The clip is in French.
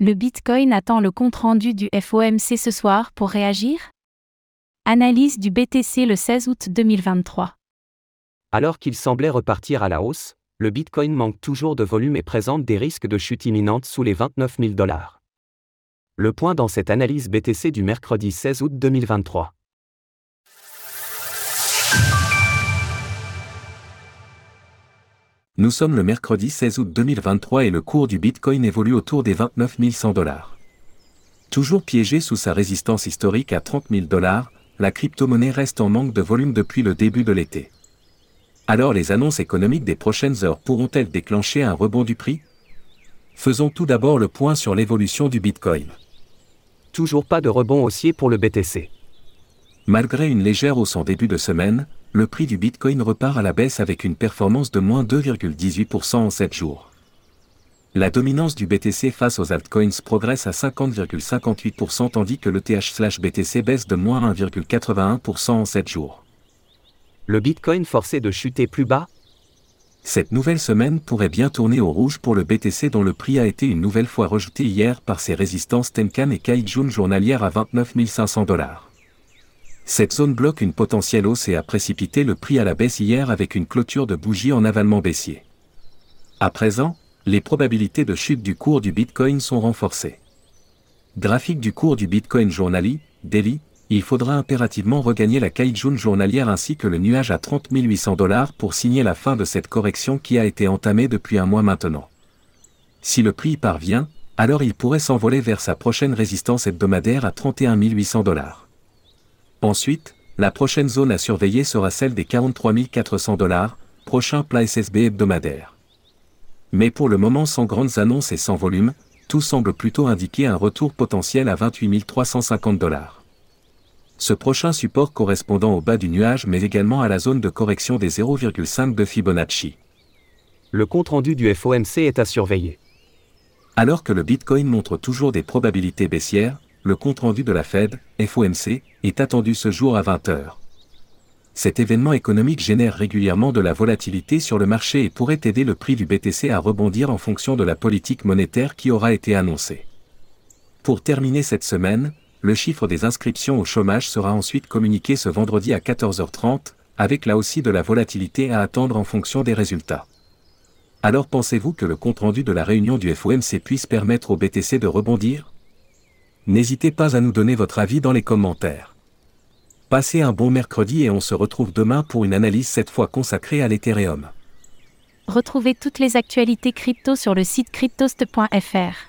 Le Bitcoin attend le compte-rendu du FOMC ce soir pour réagir? Analyse du BTC le 16 août 2023. Alors qu'il semblait repartir à la hausse, le Bitcoin manque toujours de volume et présente des risques de chute imminente sous les 29 000 dollars. Le point dans cette analyse BTC du mercredi 16 août 2023. Nous sommes le mercredi 16 août 2023 et le cours du Bitcoin évolue autour des 29 100 dollars. Toujours piégé sous sa résistance historique à 30 000 dollars, la crypto-monnaie reste en manque de volume depuis le début de l'été. Alors les annonces économiques des prochaines heures pourront-elles déclencher un rebond du prix? Faisons tout d'abord le point sur l'évolution du Bitcoin. Toujours pas de rebond haussier pour le BTC. Malgré une légère hausse en début de semaine, le prix du Bitcoin repart à la baisse avec une performance de moins 2,18% en 7 jours. La dominance du BTC face aux altcoins progresse à 50,58% tandis que le TH/BTC baisse de moins 1,81% en 7 jours. Le Bitcoin forcé de chuter plus bas? Cette nouvelle semaine pourrait bien tourner au rouge pour le BTC dont le prix a été une nouvelle fois rejeté hier par ses résistances Tenkan et Kaijun journalières à 29 500 dollars. Cette zone bloque une potentielle hausse et a précipité le prix à la baisse hier avec une clôture de bougie en avalement baissier. À présent, les probabilités de chute du cours du Bitcoin sont renforcées. Graphique du cours du Bitcoin journalier, daily, il faudra impérativement regagner la Kaijun journalière ainsi que le nuage à 30 800 dollars pour signer la fin de cette correction qui a été entamée depuis un mois maintenant. Si le prix parvient, alors il pourrait s'envoler vers sa prochaine résistance hebdomadaire à 31 800 dollars. Ensuite, la prochaine zone à surveiller sera celle des 43 400 dollars, prochain plat SSB hebdomadaire. Mais pour le moment sans grandes annonces et sans volume, tout semble plutôt indiquer un retour potentiel à 28 350 dollars. Ce prochain support correspondant au bas du nuage mais également à la zone de correction des 0,5 de Fibonacci. Le compte-rendu du FOMC est à surveiller. Alors que le Bitcoin montre toujours des probabilités baissières, le compte-rendu de la Fed, FOMC, est attendu ce jour à 20h. Cet événement économique génère régulièrement de la volatilité sur le marché et pourrait aider le prix du BTC à rebondir en fonction de la politique monétaire qui aura été annoncée. Pour terminer cette semaine, le chiffre des inscriptions au chômage sera ensuite communiqué ce vendredi à 14h30, avec là aussi de la volatilité à attendre en fonction des résultats. Alors pensez-vous que le compte-rendu de la réunion du FOMC puisse permettre au BTC de rebondir? n'hésitez pas à nous donner votre avis dans les commentaires. Passez un bon mercredi et on se retrouve demain pour une analyse cette fois consacrée à l'Ethereum. Retrouvez toutes les actualités crypto sur le site cryptost.fr.